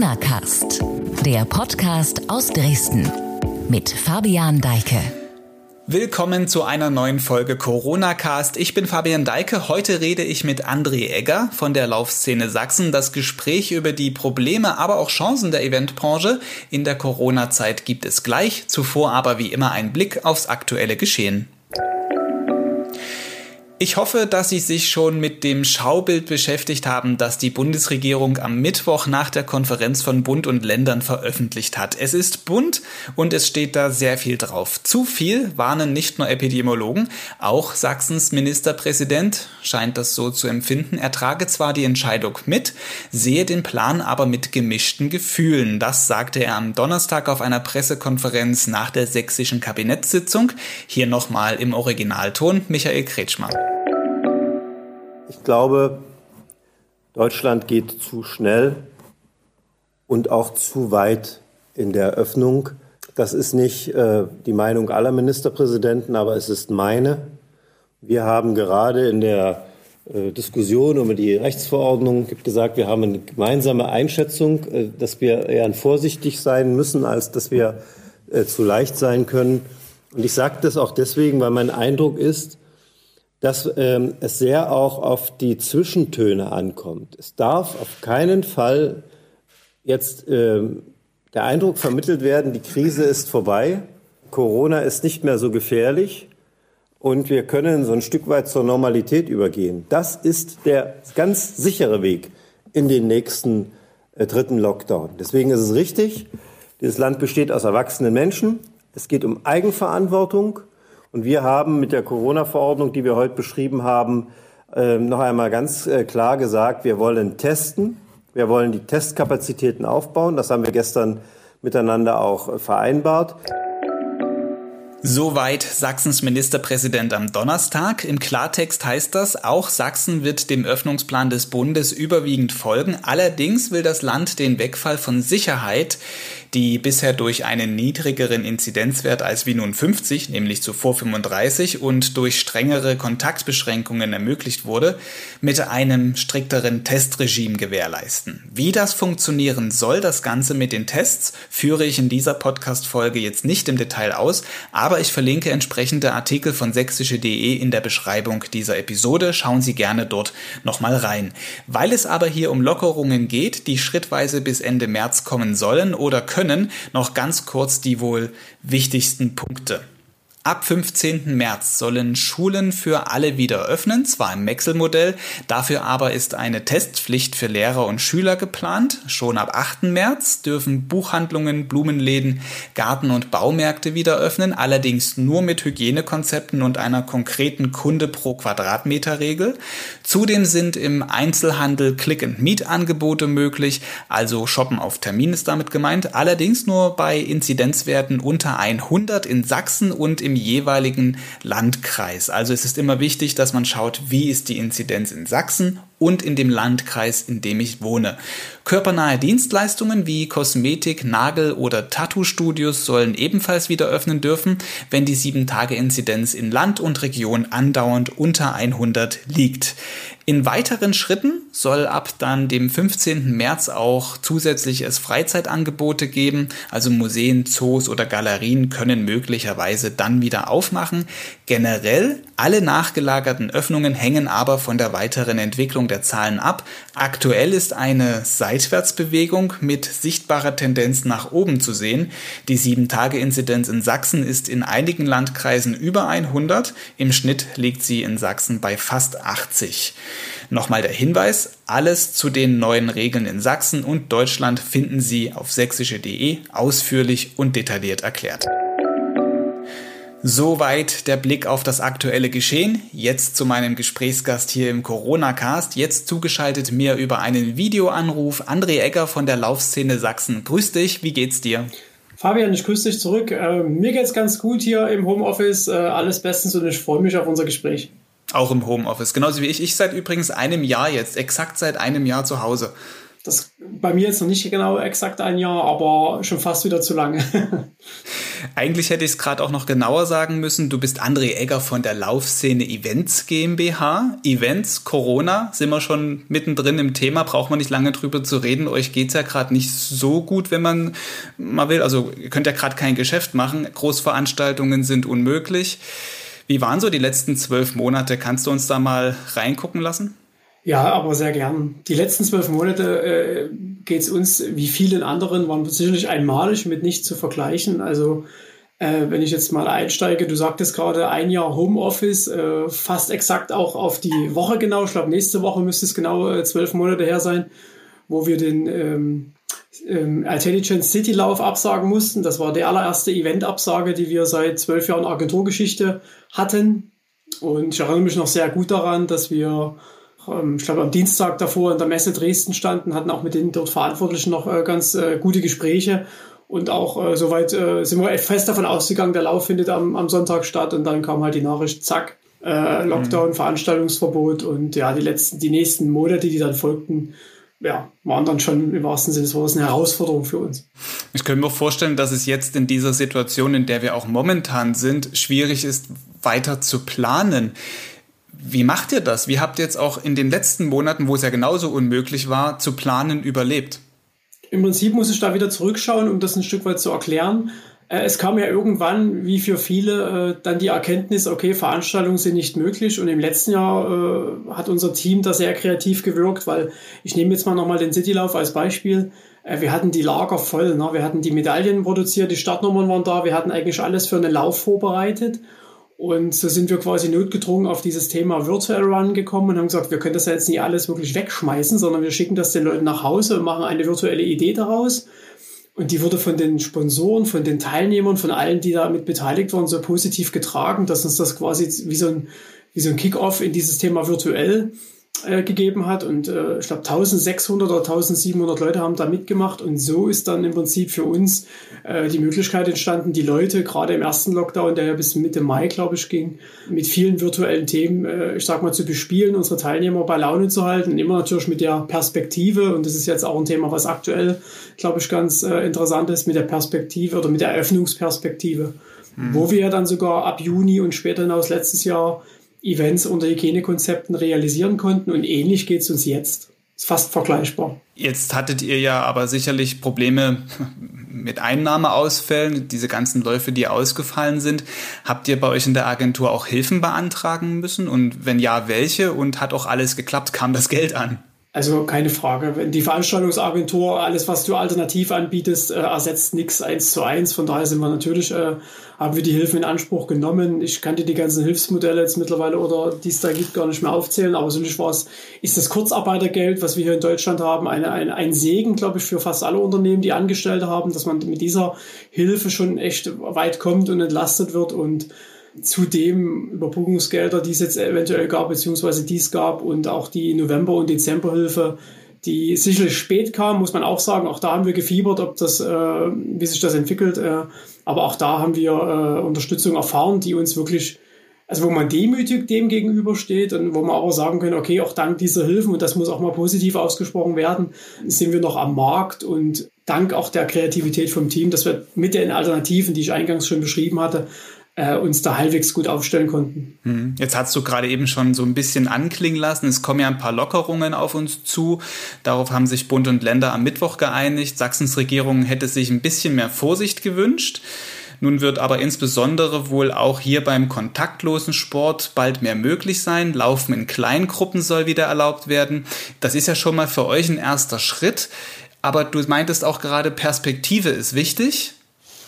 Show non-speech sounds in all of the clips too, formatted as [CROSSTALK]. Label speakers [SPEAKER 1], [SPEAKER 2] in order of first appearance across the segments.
[SPEAKER 1] Corona Cast, der Podcast aus Dresden mit Fabian Deike.
[SPEAKER 2] Willkommen zu einer neuen Folge Corona Cast. Ich bin Fabian Deike. Heute rede ich mit André Egger von der Laufszene Sachsen. Das Gespräch über die Probleme, aber auch Chancen der Eventbranche in der Corona-Zeit gibt es gleich. Zuvor aber wie immer ein Blick aufs aktuelle Geschehen. Ich hoffe, dass Sie sich schon mit dem Schaubild beschäftigt haben, das die Bundesregierung am Mittwoch nach der Konferenz von Bund und Ländern veröffentlicht hat. Es ist bunt und es steht da sehr viel drauf. Zu viel warnen nicht nur Epidemiologen, auch Sachsens Ministerpräsident scheint das so zu empfinden. Er trage zwar die Entscheidung mit, sehe den Plan aber mit gemischten Gefühlen. Das sagte er am Donnerstag auf einer Pressekonferenz nach der sächsischen Kabinettssitzung. Hier nochmal im Originalton Michael Kretschmer.
[SPEAKER 3] Ich glaube, Deutschland geht zu schnell und auch zu weit in der Öffnung. Das ist nicht äh, die Meinung aller Ministerpräsidenten, aber es ist meine. Wir haben gerade in der äh, Diskussion über die Rechtsverordnung gesagt, wir haben eine gemeinsame Einschätzung, äh, dass wir eher vorsichtig sein müssen, als dass wir äh, zu leicht sein können. Und ich sage das auch deswegen, weil mein Eindruck ist, dass ähm, es sehr auch auf die Zwischentöne ankommt. Es darf auf keinen Fall jetzt ähm, der Eindruck vermittelt werden, die Krise ist vorbei, Corona ist nicht mehr so gefährlich und wir können so ein Stück weit zur Normalität übergehen. Das ist der ganz sichere Weg in den nächsten äh, dritten Lockdown. Deswegen ist es richtig, dieses Land besteht aus erwachsenen Menschen. Es geht um Eigenverantwortung. Und wir haben mit der Corona-Verordnung, die wir heute beschrieben haben, ähm, noch einmal ganz äh, klar gesagt, wir wollen testen, wir wollen die Testkapazitäten aufbauen. Das haben wir gestern miteinander auch äh, vereinbart.
[SPEAKER 2] Soweit Sachsens Ministerpräsident am Donnerstag. Im Klartext heißt das, auch Sachsen wird dem Öffnungsplan des Bundes überwiegend folgen. Allerdings will das Land den Wegfall von Sicherheit die bisher durch einen niedrigeren Inzidenzwert als wie nun 50, nämlich zuvor 35 und durch strengere Kontaktbeschränkungen ermöglicht wurde, mit einem strikteren Testregime gewährleisten. Wie das funktionieren soll, das Ganze mit den Tests, führe ich in dieser Podcast-Folge jetzt nicht im Detail aus, aber ich verlinke entsprechende Artikel von sächsische.de in der Beschreibung dieser Episode. Schauen Sie gerne dort nochmal rein. Weil es aber hier um Lockerungen geht, die schrittweise bis Ende März kommen sollen oder können, noch ganz kurz die wohl wichtigsten Punkte. Ab 15. März sollen Schulen für alle wieder öffnen, zwar im Wechselmodell, dafür aber ist eine Testpflicht für Lehrer und Schüler geplant. Schon ab 8. März dürfen Buchhandlungen, Blumenläden, Garten- und Baumärkte wieder öffnen, allerdings nur mit Hygienekonzepten und einer konkreten Kunde pro Quadratmeter Regel. Zudem sind im Einzelhandel Click-and-Meet-Angebote möglich, also Shoppen auf Termin ist damit gemeint, allerdings nur bei Inzidenzwerten unter 100 in Sachsen und im im jeweiligen Landkreis. Also es ist immer wichtig, dass man schaut, wie ist die Inzidenz in Sachsen und in dem Landkreis, in dem ich wohne. Körpernahe Dienstleistungen wie Kosmetik, Nagel- oder Tattoo-Studios sollen ebenfalls wieder öffnen dürfen, wenn die 7-Tage-Inzidenz in Land und Region andauernd unter 100 liegt. In weiteren Schritten soll ab dann dem 15. März auch zusätzlich es Freizeitangebote geben, also Museen, Zoos oder Galerien können möglicherweise dann wieder aufmachen. Generell alle nachgelagerten Öffnungen hängen aber von der weiteren Entwicklung der Zahlen ab. Aktuell ist eine Seitwärtsbewegung mit sichtbarer Tendenz nach oben zu sehen. Die 7-Tage-Inzidenz in Sachsen ist in einigen Landkreisen über 100. Im Schnitt liegt sie in Sachsen bei fast 80. Nochmal der Hinweis, alles zu den neuen Regeln in Sachsen und Deutschland finden Sie auf sächsische.de ausführlich und detailliert erklärt. Soweit der Blick auf das aktuelle Geschehen. Jetzt zu meinem Gesprächsgast hier im Corona-Cast. Jetzt zugeschaltet mir über einen Videoanruf André Egger von der Laufszene Sachsen. Grüß dich, wie geht's dir?
[SPEAKER 4] Fabian, ich grüße dich zurück. Äh, mir geht's ganz gut hier im Homeoffice. Äh, alles bestens und ich freue mich auf unser Gespräch.
[SPEAKER 2] Auch im Homeoffice, genauso wie ich. Ich seit übrigens einem Jahr jetzt, exakt seit einem Jahr zu Hause.
[SPEAKER 4] Das bei mir jetzt noch nicht genau exakt ein Jahr, aber schon fast wieder zu lange. [LAUGHS]
[SPEAKER 2] Eigentlich hätte ich es gerade auch noch genauer sagen müssen. Du bist André Egger von der Laufszene Events GmbH. Events, Corona, sind wir schon mittendrin im Thema, braucht man nicht lange drüber zu reden. Euch geht es ja gerade nicht so gut, wenn man mal will. Also ihr könnt ja gerade kein Geschäft machen. Großveranstaltungen sind unmöglich. Wie waren so die letzten zwölf Monate? Kannst du uns da mal reingucken lassen?
[SPEAKER 4] Ja, aber sehr gern. Die letzten zwölf Monate äh, geht es uns, wie vielen anderen, waren sicherlich einmalig mit nicht zu vergleichen. Also äh, wenn ich jetzt mal einsteige, du sagtest gerade ein Jahr Homeoffice, äh, fast exakt auch auf die Woche genau. Ich glaube, nächste Woche müsste es genau äh, zwölf Monate her sein, wo wir den ähm, ähm, Intelligence City Lauf absagen mussten. Das war die allererste Event-Absage, die wir seit zwölf Jahren Agenturgeschichte hatten. Und ich erinnere mich noch sehr gut daran, dass wir ich glaube, am Dienstag davor in der Messe Dresden standen, hatten auch mit den dort Verantwortlichen noch äh, ganz äh, gute Gespräche. Und auch äh, soweit sind wir fest davon ausgegangen, der Lauf findet am, am Sonntag statt. Und dann kam halt die Nachricht, zack, Lockdown, mhm. Veranstaltungsverbot. Und ja, die letzten, die nächsten Monate, die dann folgten, ja, waren dann schon im wahrsten Sinne des Wortes eine Herausforderung für uns.
[SPEAKER 2] Ich könnte mir vorstellen, dass es jetzt in dieser Situation, in der wir auch momentan sind, schwierig ist, weiter zu planen. Wie macht ihr das? Wie habt ihr jetzt auch in den letzten Monaten, wo es ja genauso unmöglich war, zu planen, überlebt?
[SPEAKER 4] Im Prinzip muss ich da wieder zurückschauen, um das ein Stück weit zu erklären. Äh, es kam ja irgendwann, wie für viele, äh, dann die Erkenntnis, okay, Veranstaltungen sind nicht möglich. Und im letzten Jahr äh, hat unser Team da sehr kreativ gewirkt, weil ich nehme jetzt mal nochmal den Citylauf als Beispiel. Wir hatten die Lager voll, ne? wir hatten die Medaillen produziert, die Startnummern waren da, wir hatten eigentlich alles für einen Lauf vorbereitet. Und so sind wir quasi notgedrungen auf dieses Thema Virtual Run gekommen und haben gesagt, wir können das ja jetzt nicht alles wirklich wegschmeißen, sondern wir schicken das den Leuten nach Hause und machen eine virtuelle Idee daraus. Und die wurde von den Sponsoren, von den Teilnehmern, von allen, die damit beteiligt waren, so positiv getragen, dass uns das quasi wie so ein, wie so ein Kick-off in dieses Thema virtuell äh, gegeben hat. Und äh, ich glaube, 1600 oder 1700 Leute haben da mitgemacht. Und so ist dann im Prinzip für uns äh, die Möglichkeit entstanden, die Leute gerade im ersten Lockdown, der ja bis Mitte Mai, glaube ich, ging, mit vielen virtuellen Themen, äh, ich sag mal, zu bespielen, unsere Teilnehmer bei Laune zu halten. Immer natürlich mit der Perspektive. Und das ist jetzt auch ein Thema, was aktuell, glaube ich, ganz äh, interessant ist, mit der Perspektive oder mit der Eröffnungsperspektive. Mhm. Wo wir ja dann sogar ab Juni und später hinaus letztes Jahr Events unter Hygienekonzepten realisieren konnten. Und ähnlich geht es uns jetzt. Ist fast vergleichbar.
[SPEAKER 2] Jetzt hattet ihr ja aber sicherlich Probleme [LAUGHS] mit Einnahmeausfällen, diese ganzen Läufe, die ausgefallen sind. Habt ihr bei euch in der Agentur auch Hilfen beantragen müssen? Und wenn ja, welche? Und hat auch alles geklappt? Kam das Geld an?
[SPEAKER 4] Also keine Frage. Wenn die Veranstaltungsagentur, alles, was du alternativ anbietest, äh, ersetzt nichts eins zu eins. Von daher sind wir natürlich, äh, haben wir die Hilfen in Anspruch genommen. Ich kann dir die ganzen Hilfsmodelle jetzt mittlerweile oder die es da gibt, gar nicht mehr aufzählen. Aber nicht war es, ist das Kurzarbeitergeld, was wir hier in Deutschland haben, eine, ein, ein Segen, glaube ich, für fast alle Unternehmen, die Angestellte haben, dass man mit dieser Hilfe schon echt weit kommt und entlastet wird und Zudem Überbrückungsgelder, die es jetzt eventuell gab, beziehungsweise die es gab und auch die November- und Dezemberhilfe, die sicherlich spät kam, muss man auch sagen. Auch da haben wir gefiebert, ob das, äh, wie sich das entwickelt. Äh, aber auch da haben wir äh, Unterstützung erfahren, die uns wirklich, also wo man demütig dem gegenübersteht und wo man aber sagen kann, okay, auch dank dieser Hilfen, und das muss auch mal positiv ausgesprochen werden, sind wir noch am Markt und dank auch der Kreativität vom Team, dass wir mit den Alternativen, die ich eingangs schon beschrieben hatte, äh, uns da halbwegs gut aufstellen konnten.
[SPEAKER 2] Hm. Jetzt hast du gerade eben schon so ein bisschen anklingen lassen. Es kommen ja ein paar Lockerungen auf uns zu. Darauf haben sich Bund und Länder am Mittwoch geeinigt. Sachsens Regierung hätte sich ein bisschen mehr Vorsicht gewünscht. Nun wird aber insbesondere wohl auch hier beim kontaktlosen Sport bald mehr möglich sein. Laufen in Kleingruppen soll wieder erlaubt werden. Das ist ja schon mal für euch ein erster Schritt. Aber du meintest auch gerade, Perspektive ist wichtig.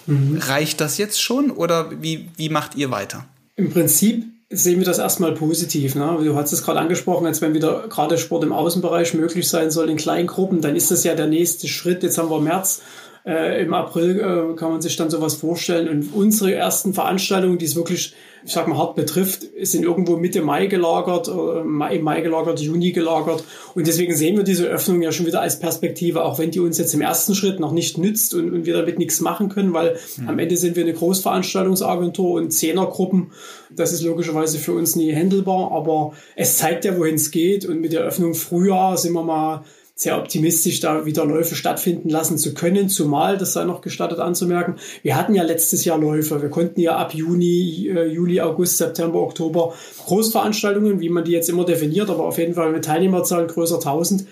[SPEAKER 2] Mhm. Reicht das jetzt schon oder wie, wie macht ihr weiter?
[SPEAKER 4] Im Prinzip sehen wir das erstmal positiv. Ne? Du hast es gerade angesprochen, als wenn wieder gerade Sport im Außenbereich möglich sein soll in kleinen Gruppen, dann ist das ja der nächste Schritt. Jetzt haben wir März äh, Im April äh, kann man sich dann sowas vorstellen. Und unsere ersten Veranstaltungen, die es wirklich, ich sag mal, hart betrifft, sind irgendwo Mitte Mai gelagert, äh, Mai, Mai gelagert, Juni gelagert. Und deswegen sehen wir diese Öffnung ja schon wieder als Perspektive, auch wenn die uns jetzt im ersten Schritt noch nicht nützt und, und wir damit nichts machen können, weil mhm. am Ende sind wir eine Großveranstaltungsagentur und Zehnergruppen. Das ist logischerweise für uns nie handelbar, aber es zeigt ja, wohin es geht. Und mit der Öffnung Frühjahr sind wir mal sehr optimistisch, da wieder Läufe stattfinden lassen zu können, zumal, das sei noch gestattet anzumerken, wir hatten ja letztes Jahr Läufe. Wir konnten ja ab Juni, äh, Juli, August, September, Oktober Großveranstaltungen, wie man die jetzt immer definiert, aber auf jeden Fall mit Teilnehmerzahlen größer 1000,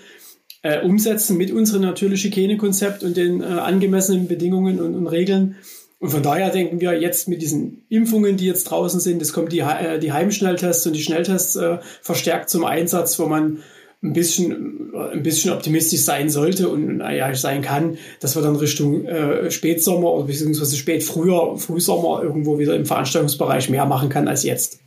[SPEAKER 4] äh, umsetzen mit unserem natürlich Hygienekonzept und den äh, angemessenen Bedingungen und, und Regeln. Und von daher denken wir jetzt mit diesen Impfungen, die jetzt draußen sind, es kommen die, äh, die Heimschnelltests und die Schnelltests äh, verstärkt zum Einsatz, wo man ein bisschen, ein bisschen optimistisch sein sollte und naja, sein kann, dass wir dann Richtung äh, Spätsommer oder beziehungsweise Spätfrühjahr, Frühsommer irgendwo wieder im Veranstaltungsbereich mehr machen kann als jetzt.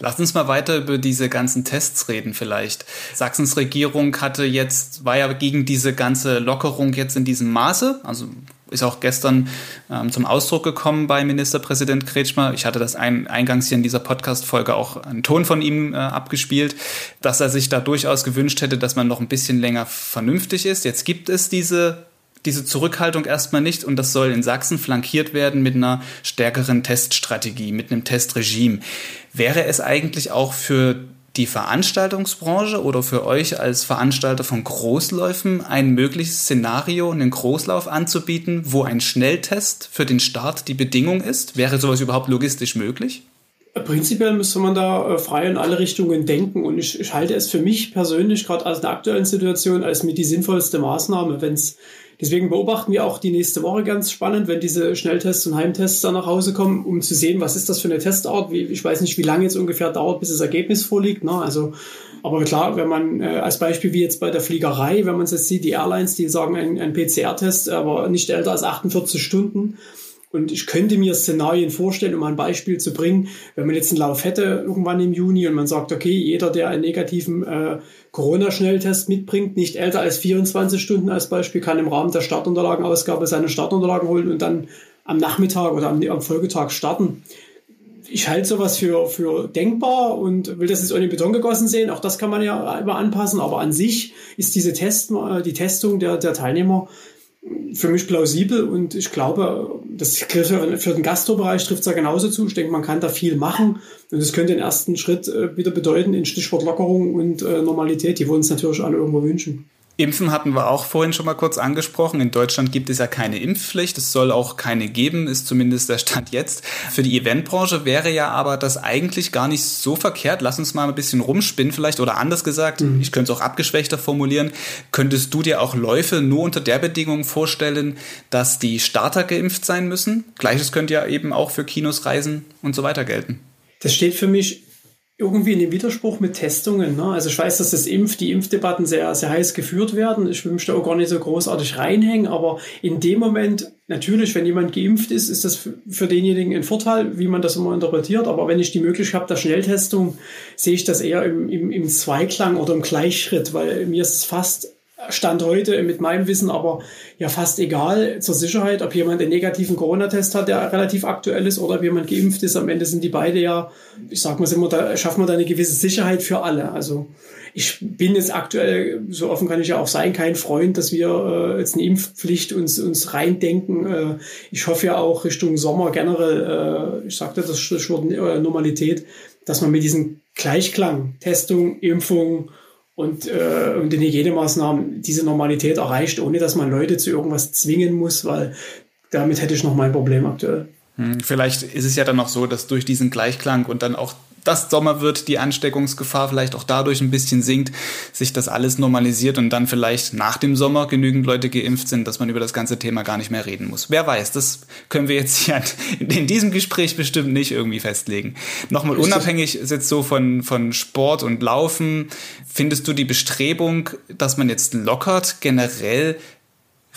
[SPEAKER 2] Lass uns mal weiter über diese ganzen Tests reden vielleicht. Sachsens Regierung hatte jetzt, war ja gegen diese ganze Lockerung jetzt in diesem Maße, also ist auch gestern ähm, zum Ausdruck gekommen bei Ministerpräsident Kretschmer. Ich hatte das ein, eingangs hier in dieser Podcast-Folge auch einen Ton von ihm äh, abgespielt, dass er sich da durchaus gewünscht hätte, dass man noch ein bisschen länger vernünftig ist. Jetzt gibt es diese diese Zurückhaltung erstmal nicht und das soll in Sachsen flankiert werden mit einer stärkeren Teststrategie, mit einem Testregime. Wäre es eigentlich auch für die Veranstaltungsbranche oder für euch als Veranstalter von Großläufen ein mögliches Szenario, einen Großlauf anzubieten, wo ein Schnelltest für den Start die Bedingung ist? Wäre sowas überhaupt logistisch möglich?
[SPEAKER 4] Prinzipiell müsste man da äh, frei in alle Richtungen denken und ich, ich halte es für mich persönlich gerade aus der aktuellen Situation als mit die sinnvollste Maßnahme, wenn es Deswegen beobachten wir auch die nächste Woche ganz spannend, wenn diese Schnelltests und Heimtests dann nach Hause kommen, um zu sehen, was ist das für eine Testart. Ich weiß nicht, wie lange jetzt ungefähr dauert, bis das Ergebnis vorliegt. Ne? Also, aber klar, wenn man äh, als Beispiel wie jetzt bei der Fliegerei, wenn man es jetzt sieht, die Airlines, die sagen ein, ein PCR-Test, aber nicht älter als 48 Stunden. Und ich könnte mir Szenarien vorstellen, um ein Beispiel zu bringen, wenn man jetzt einen Lauf hätte irgendwann im Juni und man sagt, okay, jeder, der einen negativen äh, Corona-Schnelltest mitbringt, nicht älter als 24 Stunden als Beispiel, kann im Rahmen der Startunterlagenausgabe seine Startunterlagen holen und dann am Nachmittag oder am, Folgetag starten. Ich halte sowas für, für denkbar und will das jetzt den Beton gegossen sehen. Auch das kann man ja immer anpassen. Aber an sich ist diese Test, äh, die Testung der, der Teilnehmer für mich plausibel und ich glaube, das für den Gastrobereich trifft es ja genauso zu. Ich denke, man kann da viel machen und es könnte den ersten Schritt äh, wieder bedeuten in Stichwort Lockerung und äh, Normalität, die wir uns natürlich alle irgendwo wünschen.
[SPEAKER 2] Impfen hatten wir auch vorhin schon mal kurz angesprochen. In Deutschland gibt es ja keine Impfpflicht. Es soll auch keine geben, ist zumindest der Stand jetzt. Für die Eventbranche wäre ja aber das eigentlich gar nicht so verkehrt. Lass uns mal ein bisschen rumspinnen vielleicht oder anders gesagt, mhm. ich könnte es auch abgeschwächter formulieren. Könntest du dir auch Läufe nur unter der Bedingung vorstellen, dass die Starter geimpft sein müssen? Gleiches könnte ja eben auch für Kinos, Reisen und so weiter gelten.
[SPEAKER 4] Das steht für mich irgendwie in dem Widerspruch mit Testungen. Ne? Also ich weiß, dass das Impf, die Impfdebatten sehr, sehr heiß geführt werden. Ich da auch gar nicht so großartig reinhängen, aber in dem Moment, natürlich, wenn jemand geimpft ist, ist das für denjenigen ein Vorteil, wie man das immer interpretiert. Aber wenn ich die Möglichkeit habe der Schnelltestung, sehe ich das eher im, im, im Zweiklang oder im Gleichschritt, weil mir ist es fast Stand heute mit meinem Wissen aber ja fast egal zur Sicherheit, ob jemand einen negativen Corona-Test hat, der relativ aktuell ist, oder ob jemand geimpft ist. Am Ende sind die beide ja, ich sag mal immer, da schaffen wir da eine gewisse Sicherheit für alle. Also ich bin jetzt aktuell, so offen kann ich ja auch sein, kein Freund, dass wir äh, jetzt eine Impfpflicht uns, uns reindenken. Äh, ich hoffe ja auch Richtung Sommer generell, äh, ich sagte das Stichwort äh, Normalität, dass man mit diesem Gleichklang, Testung, Impfung, und, äh, und in Hygienemaßnahmen diese Normalität erreicht, ohne dass man Leute zu irgendwas zwingen muss, weil damit hätte ich noch mein Problem aktuell.
[SPEAKER 2] Hm, vielleicht ist es ja dann noch so, dass durch diesen Gleichklang und dann auch das Sommer wird, die Ansteckungsgefahr vielleicht auch dadurch ein bisschen sinkt, sich das alles normalisiert und dann vielleicht nach dem Sommer genügend Leute geimpft sind, dass man über das ganze Thema gar nicht mehr reden muss. Wer weiß, das können wir jetzt hier [LAUGHS] in diesem Gespräch bestimmt nicht irgendwie festlegen. Nochmal unabhängig jetzt so von, von Sport und Laufen, findest du die Bestrebung, dass man jetzt lockert, generell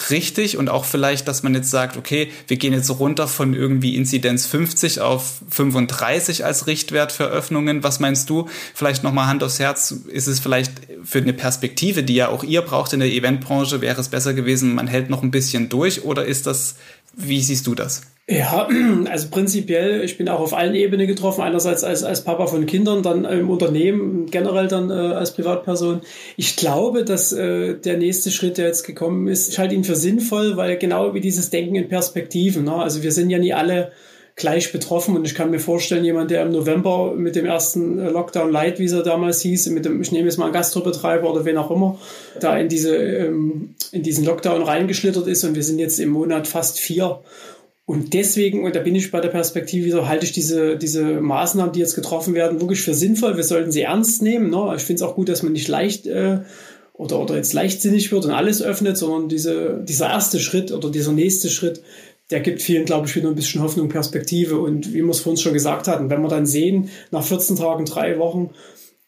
[SPEAKER 2] richtig und auch vielleicht, dass man jetzt sagt, okay, wir gehen jetzt runter von irgendwie Inzidenz 50 auf 35 als Richtwert für Öffnungen. Was meinst du? Vielleicht nochmal Hand aufs Herz. Ist es vielleicht für eine Perspektive, die ja auch ihr braucht in der Eventbranche, wäre es besser gewesen, man hält noch ein bisschen durch oder ist das, wie siehst du das?
[SPEAKER 4] Ja, [CLEARS THROAT] also prinzipiell, ich bin auch auf allen Ebenen getroffen. Einerseits als, als Papa von Kindern, dann im Unternehmen, generell dann äh, als Privatperson. Ich glaube, dass äh, der nächste Schritt, der jetzt gekommen ist, ich halte ihn für sinnvoll, weil genau wie dieses Denken in Perspektiven. Ne? Also wir sind ja nie alle gleich betroffen. Und ich kann mir vorstellen, jemand, der im November mit dem ersten Lockdown Light, wie es damals hieß, mit dem, ich nehme jetzt mal einen Gastrobetreiber oder wen auch immer, da in diese, ähm, in diesen Lockdown reingeschlittert ist und wir sind jetzt im Monat fast vier. Und deswegen, und da bin ich bei der Perspektive wieder, halte ich diese, diese Maßnahmen, die jetzt getroffen werden, wirklich für sinnvoll. Wir sollten sie ernst nehmen. Ne? Ich finde es auch gut, dass man nicht leicht äh, oder, oder jetzt leichtsinnig wird und alles öffnet, sondern diese, dieser erste Schritt oder dieser nächste Schritt, der gibt vielen, glaube ich, wieder ein bisschen Hoffnung, Perspektive. Und wie wir es vor uns schon gesagt hatten, wenn wir dann sehen, nach 14 Tagen, drei Wochen,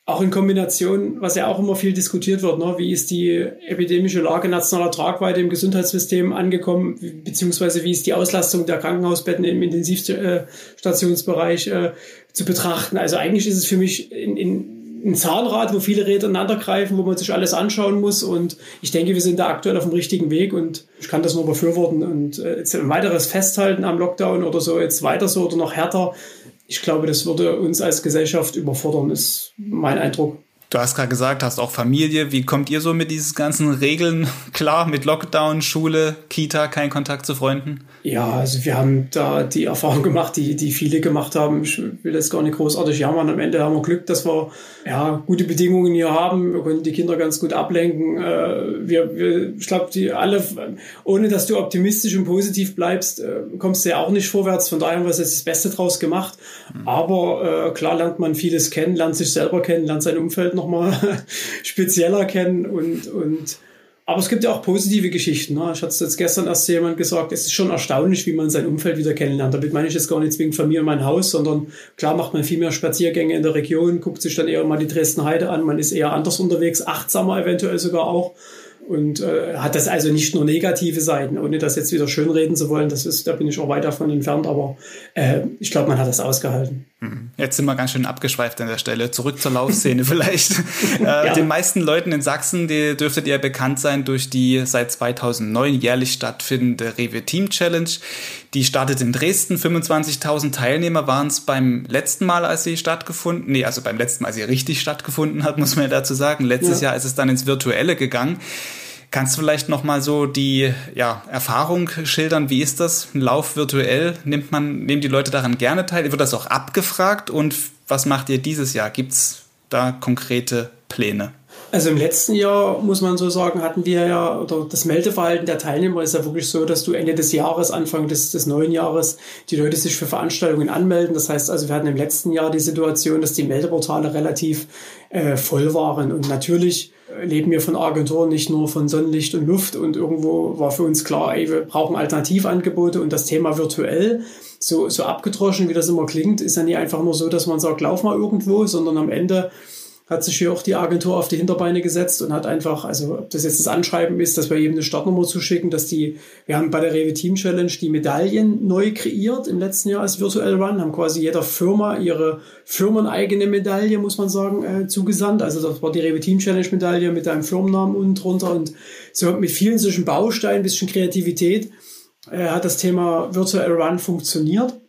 [SPEAKER 4] auch in Kombination, was ja auch immer viel diskutiert wird, ne? wie ist die epidemische Lage nationaler Tragweite im Gesundheitssystem angekommen, beziehungsweise wie ist die Auslastung der Krankenhausbetten im Intensivstationsbereich äh, zu betrachten. Also eigentlich ist es für mich in, in ein Zahnrad, wo viele Räder ineinander greifen, wo man sich alles anschauen muss. Und ich denke, wir sind da aktuell auf dem richtigen Weg und ich kann das nur befürworten. Und äh, jetzt ein weiteres Festhalten am Lockdown oder so, jetzt weiter so oder noch härter, ich glaube, das würde uns als Gesellschaft überfordern, ist mein Eindruck.
[SPEAKER 2] Du hast gerade gesagt, hast auch Familie. Wie kommt ihr so mit diesen ganzen Regeln [LAUGHS] klar? Mit Lockdown, Schule, Kita, kein Kontakt zu Freunden?
[SPEAKER 4] Ja, also wir haben da die Erfahrung gemacht, die, die viele gemacht haben. Ich will das gar nicht großartig jammern. Am Ende haben wir Glück, dass wir ja, gute Bedingungen hier haben. Wir konnten die Kinder ganz gut ablenken. Äh, wir, wir, ich glaube, die alle, ohne dass du optimistisch und positiv bleibst, äh, kommst du ja auch nicht vorwärts. Von daher haben wir jetzt das Beste draus gemacht. Mhm. Aber äh, klar lernt man vieles kennen, lernt sich selber kennen, lernt sein Umfeld noch nochmal [LAUGHS] spezieller kennen und, und aber es gibt ja auch positive Geschichten. Ne? Ich hatte es jetzt gestern erst jemand gesagt, es ist schon erstaunlich, wie man sein Umfeld wieder kennenlernt. Damit meine ich jetzt gar nicht zwingend von mir und mein Haus, sondern klar macht man viel mehr Spaziergänge in der Region, guckt sich dann eher mal die Dresden Heide an, man ist eher anders unterwegs, achtsamer eventuell sogar auch und äh, hat das also nicht nur negative Seiten, ohne das jetzt wieder schönreden zu wollen. Das ist, da bin ich auch weit davon entfernt, aber äh, ich glaube, man hat das ausgehalten.
[SPEAKER 2] Hm. Jetzt sind wir ganz schön abgeschweift an der Stelle. Zurück zur Laufszene [LAUGHS] vielleicht. äh, ja. Den meisten Leuten in Sachsen, die dürftet ihr bekannt sein durch die seit 2009 jährlich stattfindende Rewe Team Challenge. Die startet in Dresden. 25.000 Teilnehmer waren es beim letzten Mal, als sie stattgefunden, nee, also beim letzten Mal, als sie richtig stattgefunden hat, [LAUGHS] muss man ja dazu sagen. Letztes ja. Jahr ist es dann ins Virtuelle gegangen. Kannst du vielleicht noch mal so die ja, Erfahrung schildern? Wie ist das? Ein Lauf virtuell? Nimmt man, nehmen die Leute daran gerne teil? Wird das auch abgefragt? Und was macht ihr dieses Jahr? Gibt es da konkrete Pläne?
[SPEAKER 4] Also im letzten Jahr, muss man so sagen, hatten wir ja, oder das Meldeverhalten der Teilnehmer ist ja wirklich so, dass du Ende des Jahres, Anfang des, des neuen Jahres, die Leute sich für Veranstaltungen anmelden. Das heißt also, wir hatten im letzten Jahr die Situation, dass die Meldeportale relativ äh, voll waren. Und natürlich leben wir von Agenturen, nicht nur von Sonnenlicht und Luft. Und irgendwo war für uns klar, ey, wir brauchen Alternativangebote und das Thema virtuell, so, so abgedroschen, wie das immer klingt, ist ja nicht einfach nur so, dass man sagt, lauf mal irgendwo, sondern am Ende hat sich hier auch die Agentur auf die Hinterbeine gesetzt und hat einfach, also ob das jetzt das Anschreiben ist, dass wir eben eine Startnummer zuschicken, dass die, wir haben bei der Rewe Team Challenge die Medaillen neu kreiert im letzten Jahr als Virtual Run, haben quasi jeder Firma ihre firmeneigene Medaille, muss man sagen, äh, zugesandt. Also das war die Rewe Team Challenge Medaille mit einem Firmennamen unten drunter und so mit vielen solchen Bausteinen, ein bisschen Kreativität, äh, hat das Thema Virtual Run funktioniert.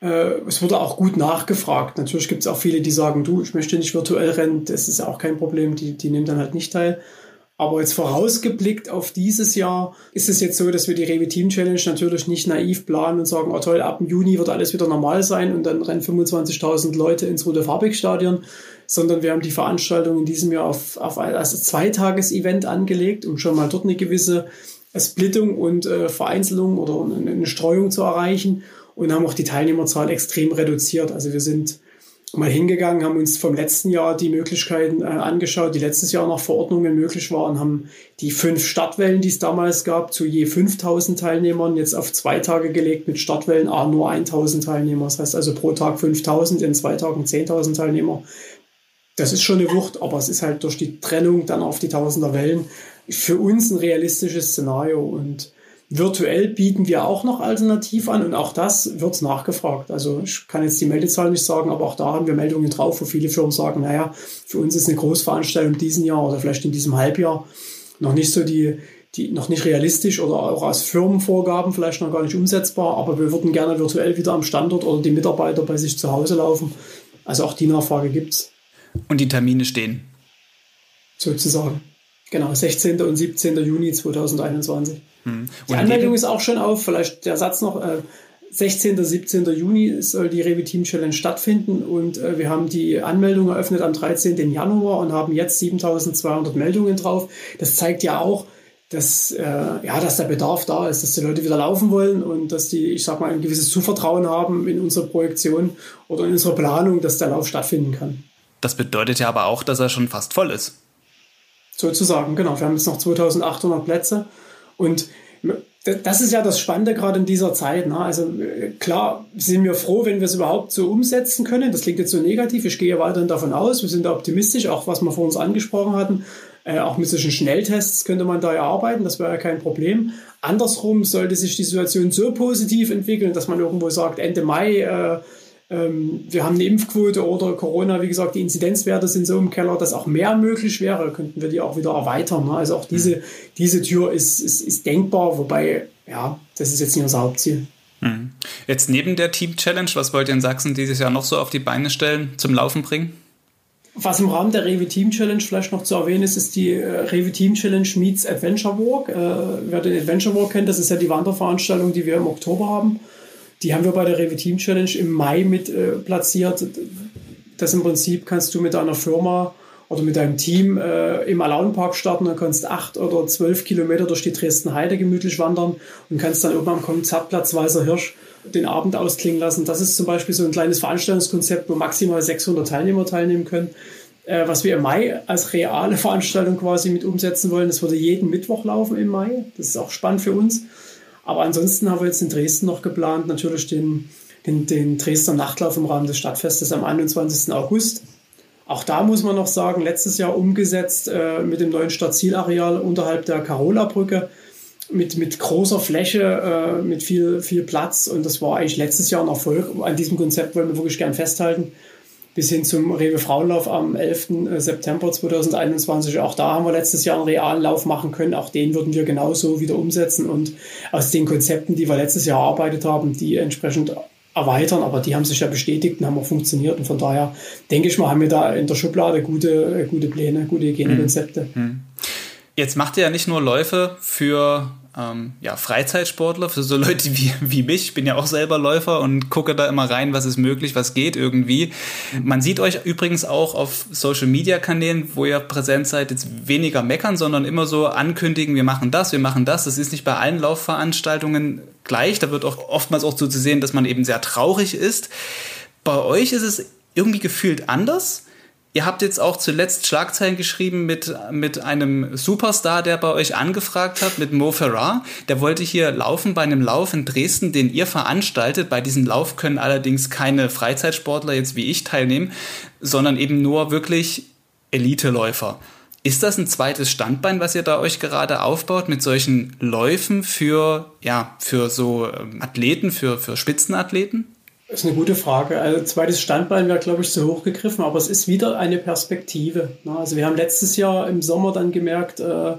[SPEAKER 4] Äh, es wurde auch gut nachgefragt. Natürlich gibt es auch viele, die sagen, du, ich möchte nicht virtuell rennen, das ist auch kein Problem, die, die nehmen dann halt nicht teil. Aber jetzt vorausgeblickt auf dieses Jahr ist es jetzt so, dass wir die Rewe Team Challenge natürlich nicht naiv planen und sagen, oh toll, ab Juni wird alles wieder normal sein und dann rennen 25.000 Leute ins Rudolf Habig Stadion, sondern wir haben die Veranstaltung in diesem Jahr auf, auf als Zweitages-Event angelegt, um schon mal dort eine gewisse Splittung und äh, Vereinzelung oder eine, eine Streuung zu erreichen und haben auch die Teilnehmerzahl extrem reduziert. Also wir sind mal hingegangen, haben uns vom letzten Jahr die Möglichkeiten äh, angeschaut, die letztes Jahr nach Verordnungen möglich waren, haben die fünf Startwellen, die es damals gab, zu je 5000 Teilnehmern jetzt auf zwei Tage gelegt mit Startwellen A nur 1000 Teilnehmer. Das heißt also pro Tag 5000, in zwei Tagen 10.000 Teilnehmer. Das ist schon eine Wucht, aber es ist halt durch die Trennung dann auf die Tausender Wellen für uns ein realistisches Szenario und Virtuell bieten wir auch noch alternativ an und auch das wird nachgefragt. Also ich kann jetzt die Meldezahl nicht sagen, aber auch da haben wir Meldungen drauf, wo viele Firmen sagen, naja, für uns ist eine Großveranstaltung in diesem Jahr oder vielleicht in diesem Halbjahr noch nicht so die, die noch nicht realistisch oder auch aus Firmenvorgaben vielleicht noch gar nicht umsetzbar, aber wir würden gerne virtuell wieder am Standort oder die Mitarbeiter bei sich zu Hause laufen. Also auch die Nachfrage gibt es.
[SPEAKER 2] Und die Termine stehen.
[SPEAKER 4] Sozusagen. Genau, 16. und 17. Juni 2021. Hm. Die Anmeldung ist auch schon auf. Vielleicht der Satz noch. Äh, 16. 17. Juni soll die Rewe Team Challenge stattfinden und äh, wir haben die Anmeldung eröffnet am 13. Januar und haben jetzt 7200 Meldungen drauf. Das zeigt ja auch, dass, äh, ja, dass der Bedarf da ist, dass die Leute wieder laufen wollen und dass die, ich sag mal, ein gewisses Zuvertrauen haben in unsere Projektion oder in unsere Planung, dass der Lauf stattfinden kann.
[SPEAKER 2] Das bedeutet ja aber auch, dass er schon fast voll ist.
[SPEAKER 4] Sozusagen, genau. Wir haben jetzt noch 2800 Plätze und das ist ja das Spannende gerade in dieser Zeit. Ne? Also äh, klar sind wir froh, wenn wir es überhaupt so umsetzen können. Das klingt jetzt so negativ. Ich gehe weiterhin davon aus. Wir sind optimistisch, auch was wir vor uns angesprochen hatten. Äh, auch mit solchen Schnelltests könnte man da ja arbeiten. Das wäre ja kein Problem. Andersrum sollte sich die Situation so positiv entwickeln, dass man irgendwo sagt, Ende Mai, äh, wir haben eine Impfquote oder Corona, wie gesagt, die Inzidenzwerte sind so im Keller, dass auch mehr möglich wäre, könnten wir die auch wieder erweitern. Ne? Also auch diese, diese Tür ist, ist, ist denkbar, wobei, ja, das ist jetzt nicht unser Hauptziel.
[SPEAKER 2] Mhm. Jetzt neben der Team Challenge, was wollt ihr in Sachsen dieses Jahr noch so auf die Beine stellen, zum Laufen bringen?
[SPEAKER 4] Was im Rahmen der Rewe Team Challenge vielleicht noch zu erwähnen ist, ist die äh, Rewe Team Challenge meets Adventure Walk. Äh, wer den Adventure Walk kennt, das ist ja die Wanderveranstaltung, die wir im Oktober haben. Die haben wir bei der Rewe Team Challenge im Mai mit äh, platziert. Das im Prinzip kannst du mit deiner Firma oder mit deinem Team äh, im Alaunpark starten und kannst acht oder zwölf Kilometer durch die Dresden Heide gemütlich wandern und kannst dann irgendwann am Konzertplatz Weißer Hirsch den Abend ausklingen lassen. Das ist zum Beispiel so ein kleines Veranstaltungskonzept, wo maximal 600 Teilnehmer teilnehmen können. Äh, was wir im Mai als reale Veranstaltung quasi mit umsetzen wollen, das würde jeden Mittwoch laufen im Mai. Das ist auch spannend für uns. Aber ansonsten haben wir jetzt in Dresden noch geplant, natürlich den, den, den Dresdner Nachtlauf im Rahmen des Stadtfestes am 21. August. Auch da muss man noch sagen, letztes Jahr umgesetzt äh, mit dem neuen Stadtzielareal unterhalb der Carola-Brücke mit, mit großer Fläche, äh, mit viel, viel Platz. Und das war eigentlich letztes Jahr ein Erfolg. An diesem Konzept wollen wir wirklich gern festhalten bis hin zum Rewe Frauenlauf am 11. Äh, September 2021. Auch da haben wir letztes Jahr einen realen Lauf machen können. Auch den würden wir genauso wieder umsetzen und aus den Konzepten, die wir letztes Jahr erarbeitet haben, die entsprechend erweitern. Aber die haben sich ja bestätigt und haben auch funktioniert. Und von daher denke ich mal, haben wir da in der Schublade gute, äh, gute Pläne, gute Hygienekonzepte.
[SPEAKER 2] Hm. Jetzt macht ihr ja nicht nur Läufe für ähm, ja, Freizeitsportler, für so [LAUGHS] Leute wie, wie mich. Ich bin ja auch selber Läufer und gucke da immer rein, was ist möglich, was geht irgendwie. Man sieht euch übrigens auch auf Social Media Kanälen, wo ihr präsent seid, jetzt weniger meckern, sondern immer so ankündigen, wir machen das, wir machen das. Das ist nicht bei allen Laufveranstaltungen gleich. Da wird auch oftmals auch so zu sehen, dass man eben sehr traurig ist. Bei euch ist es irgendwie gefühlt anders Ihr habt jetzt auch zuletzt Schlagzeilen geschrieben mit, mit einem Superstar, der bei euch angefragt hat, mit Mo Farah. Der wollte hier laufen bei einem Lauf in Dresden, den ihr veranstaltet. Bei diesem Lauf können allerdings keine Freizeitsportler jetzt wie ich teilnehmen, sondern eben nur wirklich Eliteläufer. Ist das ein zweites Standbein, was ihr da euch gerade aufbaut mit solchen Läufen für, ja, für so ähm, Athleten, für, für Spitzenathleten?
[SPEAKER 4] Das ist eine gute Frage. Also zweites Standbein wäre, glaube ich, zu hoch gegriffen, aber es ist wieder eine Perspektive. Ne? Also wir haben letztes Jahr im Sommer dann gemerkt, äh,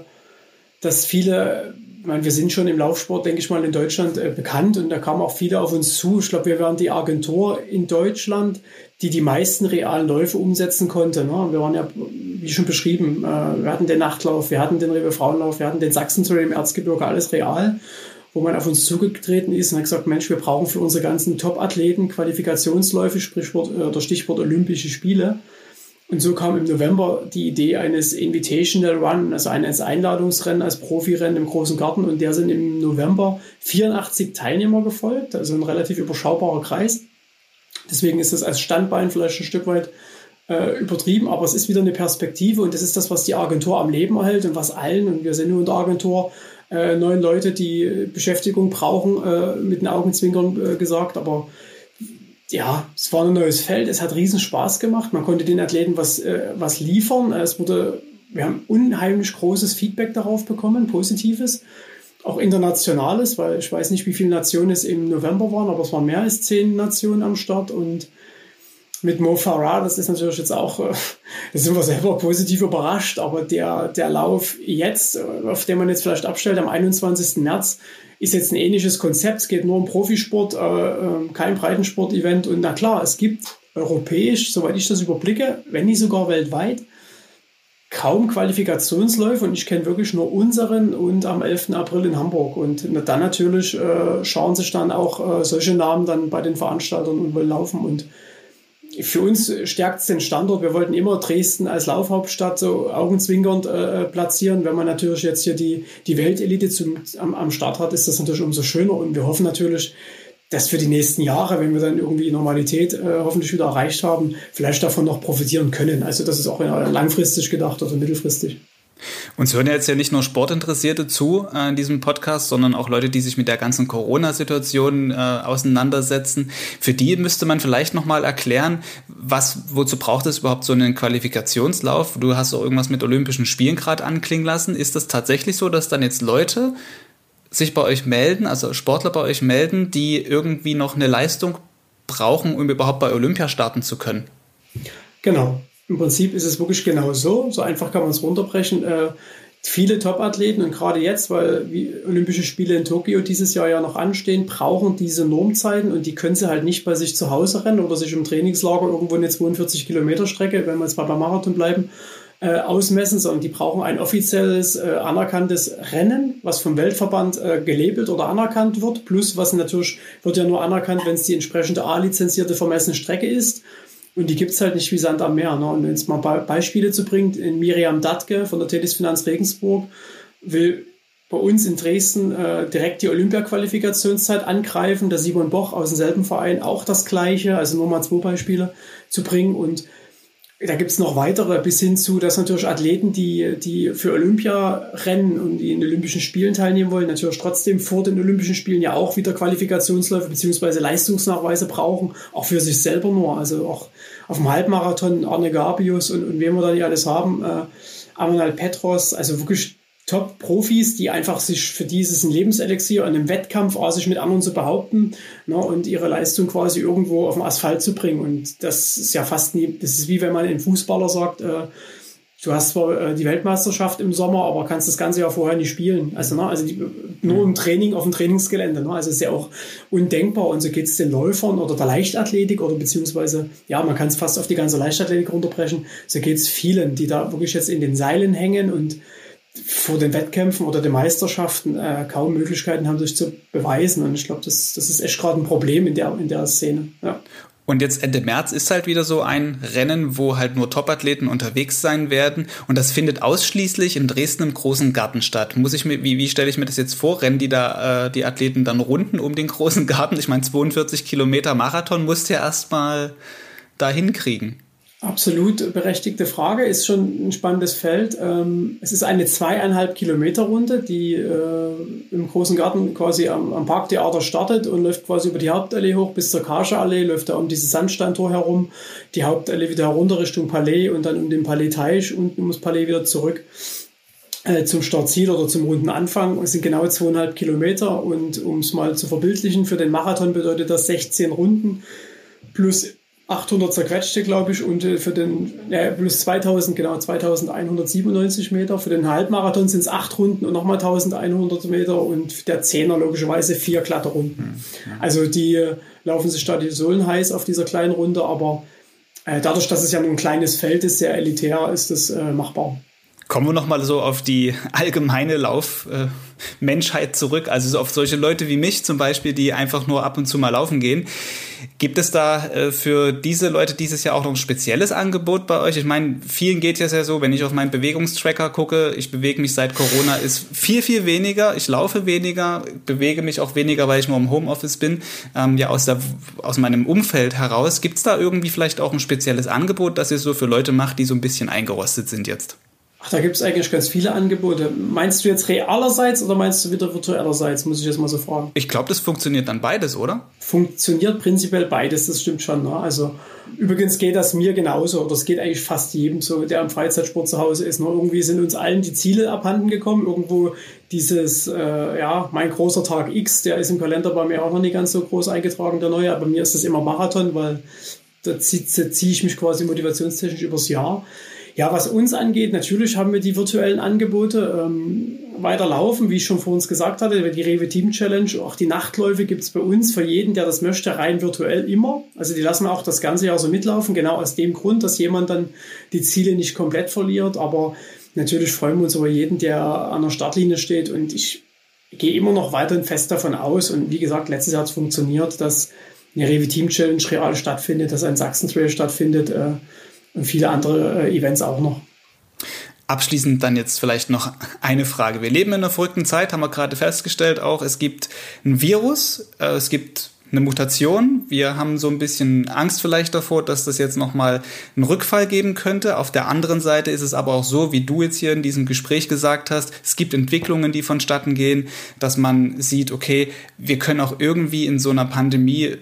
[SPEAKER 4] dass viele, ich meine, wir sind schon im Laufsport, denke ich mal, in Deutschland äh, bekannt und da kamen auch viele auf uns zu. Ich glaube, wir waren die Agentur in Deutschland, die die meisten realen Läufe umsetzen konnte. Ne? Wir waren ja, wie schon beschrieben, äh, wir hatten den Nachtlauf, wir hatten den Rewe Frauenlauf, wir hatten den Sachsen-Trail im Erzgebirge, alles real wo man auf uns zugetreten ist und hat gesagt, Mensch, wir brauchen für unsere ganzen Top-Athleten Qualifikationsläufe, Sprichwort äh, oder Stichwort Olympische Spiele. Und so kam im November die Idee eines Invitational Run, also eines Einladungsrennen als Profirennen im großen Garten. Und der sind im November 84 Teilnehmer gefolgt, also ein relativ überschaubarer Kreis. Deswegen ist das als Standbein vielleicht ein Stück weit äh, übertrieben, aber es ist wieder eine Perspektive und das ist das, was die Agentur am Leben erhält und was allen, und wir sind nur in der Agentur, äh, neun Leute, die Beschäftigung brauchen, äh, mit den Augenzwinkern äh, gesagt. Aber ja, es war ein neues Feld. Es hat riesen Spaß gemacht. Man konnte den Athleten was, äh, was liefern. Es wurde, wir haben unheimlich großes Feedback darauf bekommen, positives. Auch internationales, weil ich weiß nicht, wie viele Nationen es im November waren, aber es waren mehr als zehn Nationen am Start und mit Mo Farah, das ist natürlich jetzt auch, äh, [LAUGHS] da sind wir selber positiv überrascht, aber der, der Lauf jetzt, äh, auf den man jetzt vielleicht abstellt, am 21. März, ist jetzt ein ähnliches Konzept. Es geht nur um Profisport, äh, ähm, kein Breitensport-Event. Und na klar, es gibt europäisch, soweit ich das überblicke, wenn nicht sogar weltweit, kaum Qualifikationsläufe und ich kenne wirklich nur unseren und am 11. April in Hamburg. Und dann natürlich äh, schauen sich dann auch äh, solche Namen dann bei den Veranstaltern und laufen. Und für uns stärkt es den Standort. Wir wollten immer Dresden als Laufhauptstadt so augenzwinkernd äh, platzieren. Wenn man natürlich jetzt hier die, die Weltelite zum, am, am Start hat, ist das natürlich umso schöner. Und wir hoffen natürlich, dass für die nächsten Jahre, wenn wir dann irgendwie Normalität äh, hoffentlich wieder erreicht haben, vielleicht davon noch profitieren können. Also das ist auch langfristig gedacht oder mittelfristig.
[SPEAKER 2] Uns hören jetzt ja nicht nur Sportinteressierte zu äh, in diesem Podcast, sondern auch Leute, die sich mit der ganzen Corona-Situation äh, auseinandersetzen. Für die müsste man vielleicht nochmal erklären, was, wozu braucht es überhaupt so einen Qualifikationslauf? Du hast auch irgendwas mit Olympischen Spielen gerade anklingen lassen. Ist das tatsächlich so, dass dann jetzt Leute sich bei euch melden, also Sportler bei euch melden, die irgendwie noch eine Leistung brauchen, um überhaupt bei Olympia starten zu können?
[SPEAKER 4] Genau. Im Prinzip ist es wirklich genau so. So einfach kann man es runterbrechen. Äh, viele Top-Athleten und gerade jetzt, weil Olympische Spiele in Tokio dieses Jahr ja noch anstehen, brauchen diese Normzeiten und die können sie halt nicht bei sich zu Hause rennen oder sich im Trainingslager irgendwo eine 42 Kilometer Strecke, wenn wir jetzt mal beim Marathon bleiben, äh, ausmessen, sondern die brauchen ein offizielles, äh, anerkanntes Rennen, was vom Weltverband äh, gelabelt oder anerkannt wird. Plus, was natürlich wird ja nur anerkannt, wenn es die entsprechende A-lizenzierte vermessene Strecke ist. Und die gibt es halt nicht wie Sand am Meer. Ne? Und es mal Be Beispiele zu bringt, in Miriam Datke von der Tedis Finanz Regensburg will bei uns in Dresden äh, direkt die Olympia-Qualifikationszeit angreifen. Der Simon Boch aus demselben Verein auch das Gleiche. Also nur mal zwei Beispiele zu bringen. Und da gibt es noch weitere, bis hin zu, dass natürlich Athleten, die, die für Olympia rennen und die in Olympischen Spielen teilnehmen wollen, natürlich trotzdem vor den Olympischen Spielen ja auch wieder Qualifikationsläufe bzw. Leistungsnachweise brauchen, auch für sich selber nur. Also auch auf dem Halbmarathon Arne Gabius und, und wen wir da nicht alles haben, äh, Amanal Petros, also wirklich Top-Profis, die einfach sich für dieses ein Lebenselixier und im Wettkampf auch sich mit anderen zu behaupten ne, und ihre Leistung quasi irgendwo auf den Asphalt zu bringen. Und das ist ja fast nie, das ist wie wenn man einem Fußballer sagt, äh, du hast zwar äh, die Weltmeisterschaft im Sommer, aber kannst das ganze Jahr vorher nicht spielen. Also, ne, also die, nur im Training auf dem Trainingsgelände. Ne, also ist ja auch undenkbar. Und so geht es den Läufern oder der Leichtathletik oder beziehungsweise, ja, man kann es fast auf die ganze Leichtathletik runterbrechen. So geht es vielen, die da wirklich jetzt in den Seilen hängen und vor den Wettkämpfen oder den Meisterschaften äh, kaum Möglichkeiten haben, sich zu beweisen. Und ich glaube, das, das ist echt gerade ein Problem in der, in der Szene. Ja.
[SPEAKER 2] Und jetzt Ende März ist halt wieder so ein Rennen, wo halt nur Topathleten unterwegs sein werden. Und das findet ausschließlich in Dresden im großen Garten statt. Muss ich mir, wie, wie stelle ich mir das jetzt vor? Rennen die da, äh, die Athleten dann runden um den großen Garten? Ich meine, 42 Kilometer Marathon musst du ja erstmal da hinkriegen.
[SPEAKER 4] Absolut berechtigte Frage, ist schon ein spannendes Feld. Ähm, es ist eine zweieinhalb Kilometer Runde, die äh, im großen Garten quasi am, Parktheater startet und läuft quasi über die Hauptallee hoch bis zur Kascheallee, läuft da um dieses Sandsteintor herum, die Hauptallee wieder herunter Richtung Palais und dann um den Palais-Teich und ums Palais wieder zurück äh, zum Startziel oder zum runden Anfang. Es sind genau zweieinhalb Kilometer und um es mal zu verbildlichen, für den Marathon bedeutet das 16 Runden plus 800 zerquetschte, glaube ich, und äh, für den, ja, plus 2000, genau, 2197 Meter. Für den Halbmarathon sind es acht Runden und nochmal 1100 Meter und der Zehner logischerweise vier glatte Runden. Mhm. Also die äh, laufen sich da die Sohlen heiß auf dieser kleinen Runde, aber äh, dadurch, dass es ja nur ein kleines Feld ist, sehr elitär, ist es äh, machbar.
[SPEAKER 2] Kommen wir nochmal so auf die allgemeine Laufmenschheit äh, zurück, also so auf solche Leute wie mich zum Beispiel, die einfach nur ab und zu mal laufen gehen. Gibt es da äh, für diese Leute dieses Jahr auch noch ein spezielles Angebot bei euch? Ich meine, vielen geht es ja so, wenn ich auf meinen Bewegungstracker gucke, ich bewege mich seit Corona, ist viel, viel weniger, ich laufe weniger, bewege mich auch weniger, weil ich nur im Homeoffice bin, ähm, ja aus, der, aus meinem Umfeld heraus. Gibt es da irgendwie vielleicht auch ein spezielles Angebot, das ihr so für Leute macht, die so ein bisschen eingerostet sind jetzt?
[SPEAKER 4] Ach, da gibt es eigentlich ganz viele Angebote. Meinst du jetzt realerseits oder meinst du wieder virtuellerseits? Muss ich jetzt mal so fragen.
[SPEAKER 2] Ich glaube, das funktioniert dann beides, oder?
[SPEAKER 4] Funktioniert prinzipiell beides, das stimmt schon. Ne? Also übrigens geht das mir genauso oder es geht eigentlich fast jedem so, der am Freizeitsport zu Hause ist. Ne? Irgendwie sind uns allen die Ziele abhanden gekommen. Irgendwo dieses, äh, ja, mein großer Tag X, der ist im Kalender bei mir auch noch nicht ganz so groß eingetragen, der neue. Aber mir ist das immer Marathon, weil da ziehe zieh ich mich quasi motivationstechnisch übers Jahr. Ja, was uns angeht, natürlich haben wir die virtuellen Angebote ähm, weiterlaufen, wie ich schon vor uns gesagt hatte, die Rewe Team Challenge, auch die Nachtläufe gibt es bei uns für jeden, der das möchte, rein virtuell immer. Also die lassen wir auch das ganze Jahr so mitlaufen, genau aus dem Grund, dass jemand dann die Ziele nicht komplett verliert. Aber natürlich freuen wir uns über jeden, der an der Startlinie steht und ich gehe immer noch weiterhin fest davon aus und wie gesagt, letztes Jahr hat es funktioniert, dass eine Rewe Team Challenge real stattfindet, dass ein Sachsen Trail stattfindet äh, und viele andere äh, Events auch noch.
[SPEAKER 2] Abschließend dann jetzt vielleicht noch eine Frage. Wir leben in einer verrückten Zeit, haben wir gerade festgestellt auch. Es gibt ein Virus, äh, es gibt eine Mutation. Wir haben so ein bisschen Angst vielleicht davor, dass das jetzt nochmal einen Rückfall geben könnte. Auf der anderen Seite ist es aber auch so, wie du jetzt hier in diesem Gespräch gesagt hast, es gibt Entwicklungen, die vonstatten gehen, dass man sieht, okay, wir können auch irgendwie in so einer Pandemie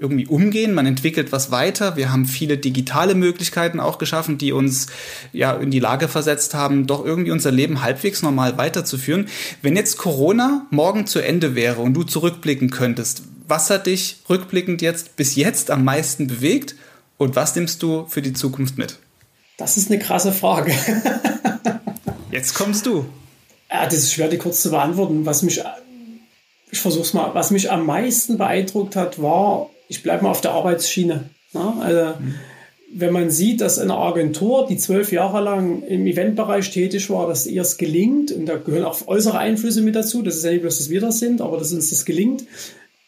[SPEAKER 2] irgendwie umgehen. Man entwickelt was weiter. Wir haben viele digitale Möglichkeiten auch geschaffen, die uns ja in die Lage versetzt haben, doch irgendwie unser Leben halbwegs normal weiterzuführen. Wenn jetzt Corona morgen zu Ende wäre und du zurückblicken könntest, was hat dich rückblickend jetzt bis jetzt am meisten bewegt und was nimmst du für die Zukunft mit?
[SPEAKER 4] Das ist eine krasse Frage. [LAUGHS]
[SPEAKER 2] jetzt kommst du.
[SPEAKER 4] Ja, das ist schwer, die kurz zu beantworten. Was mich, ich versuch's mal, was mich am meisten beeindruckt hat, war, ich bleibe mal auf der Arbeitsschiene. Ne? Also, mhm. wenn man sieht, dass eine Agentur, die zwölf Jahre lang im Eventbereich tätig war, dass ihr es gelingt, und da gehören auch äußere Einflüsse mit dazu, das ist ja nicht bloß, dass wir das sind, aber dass uns das gelingt,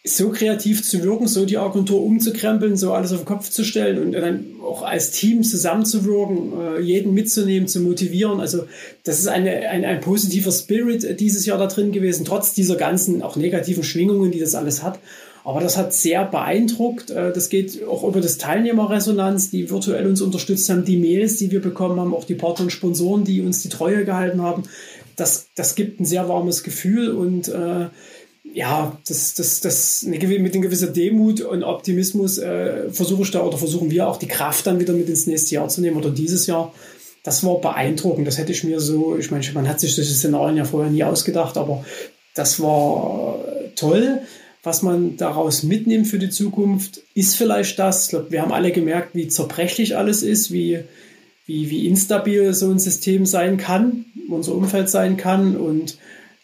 [SPEAKER 4] so kreativ zu wirken, so die Agentur umzukrempeln, so alles auf den Kopf zu stellen und dann auch als Team zusammenzuwirken, äh, jeden mitzunehmen, zu motivieren. Also das ist eine, ein, ein positiver Spirit dieses Jahr da drin gewesen, trotz dieser ganzen auch negativen Schwingungen, die das alles hat. Aber das hat sehr beeindruckt. Äh, das geht auch über das Teilnehmerresonanz, die virtuell uns unterstützt haben, die Mails, die wir bekommen haben, auch die Partner und Sponsoren, die uns die Treue gehalten haben. Das, das gibt ein sehr warmes Gefühl und äh, ja, das, das, das mit einer gewissen Demut und Optimismus äh, versuche ich da oder versuchen wir auch die Kraft dann wieder mit ins nächste Jahr zu nehmen oder dieses Jahr. Das war beeindruckend. Das hätte ich mir so, ich meine, man hat sich solche Szenarien ja vorher nie ausgedacht, aber das war toll. Was man daraus mitnimmt für die Zukunft, ist vielleicht das. Ich glaube, wir haben alle gemerkt, wie zerbrechlich alles ist, wie, wie, wie instabil so ein System sein kann, unser Umfeld sein kann und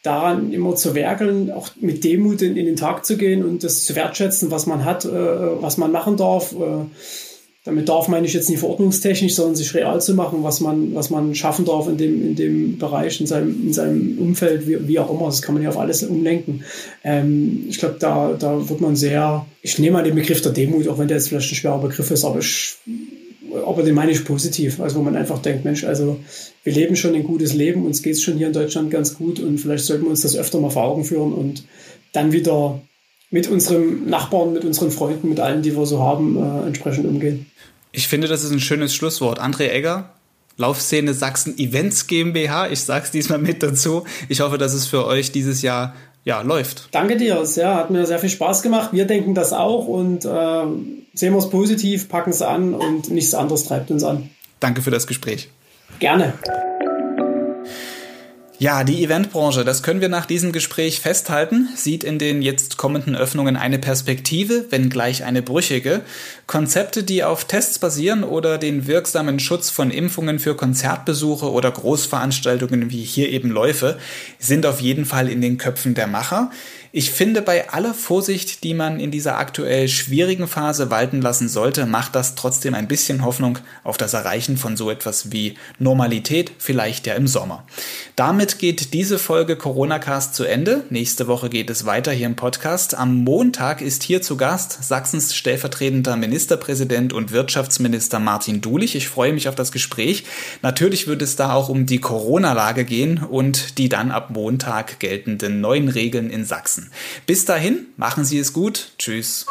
[SPEAKER 4] daran immer zu werkeln, auch mit Demut in, in, den Tag zu gehen und das zu wertschätzen, was man hat, äh, was man machen darf. Äh, damit darf meine ich jetzt nicht verordnungstechnisch, sondern sich real zu machen, was man, was man schaffen darf in dem, in dem Bereich, in seinem, in seinem Umfeld, wie, wie auch immer. Das kann man ja auf alles umlenken. Ähm, ich glaube, da, da wird man sehr, ich nehme mal den Begriff der Demut, auch wenn der jetzt vielleicht ein schwerer Begriff ist, aber ich aber den meine ich positiv. Also wo man einfach denkt, Mensch, also wir leben schon ein gutes Leben, uns geht es schon hier in Deutschland ganz gut und vielleicht sollten wir uns das öfter mal vor Augen führen und dann wieder mit unseren Nachbarn, mit unseren Freunden, mit allen, die wir so haben, äh, entsprechend umgehen.
[SPEAKER 2] Ich finde, das ist ein schönes Schlusswort. André Egger, Laufszene Sachsen Events GmbH. Ich sage es diesmal mit dazu. Ich hoffe, dass es für euch dieses Jahr ja, läuft.
[SPEAKER 4] Danke dir. Es ja, hat mir sehr viel Spaß gemacht. Wir denken das auch und äh, sehen wir es positiv, packen es an und nichts anderes treibt uns an.
[SPEAKER 2] Danke für das Gespräch.
[SPEAKER 4] Gerne.
[SPEAKER 2] Ja, die Eventbranche, das können wir nach diesem Gespräch festhalten, sieht in den jetzt kommenden Öffnungen eine Perspektive, wenngleich eine brüchige. Konzepte, die auf Tests basieren oder den wirksamen Schutz von Impfungen für Konzertbesuche oder Großveranstaltungen wie hier eben Läufe, sind auf jeden Fall in den Köpfen der Macher. Ich finde, bei aller Vorsicht, die man in dieser aktuell schwierigen Phase walten lassen sollte, macht das trotzdem ein bisschen Hoffnung auf das Erreichen von so etwas wie Normalität, vielleicht ja im Sommer. Damit geht diese Folge Corona Cast zu Ende. Nächste Woche geht es weiter hier im Podcast. Am Montag ist hier zu Gast Sachsens stellvertretender Ministerpräsident und Wirtschaftsminister Martin Dulich. Ich freue mich auf das Gespräch. Natürlich wird es da auch um die Corona-Lage gehen und die dann ab Montag geltenden neuen Regeln in Sachsen. Bis dahin, machen Sie es gut. Tschüss.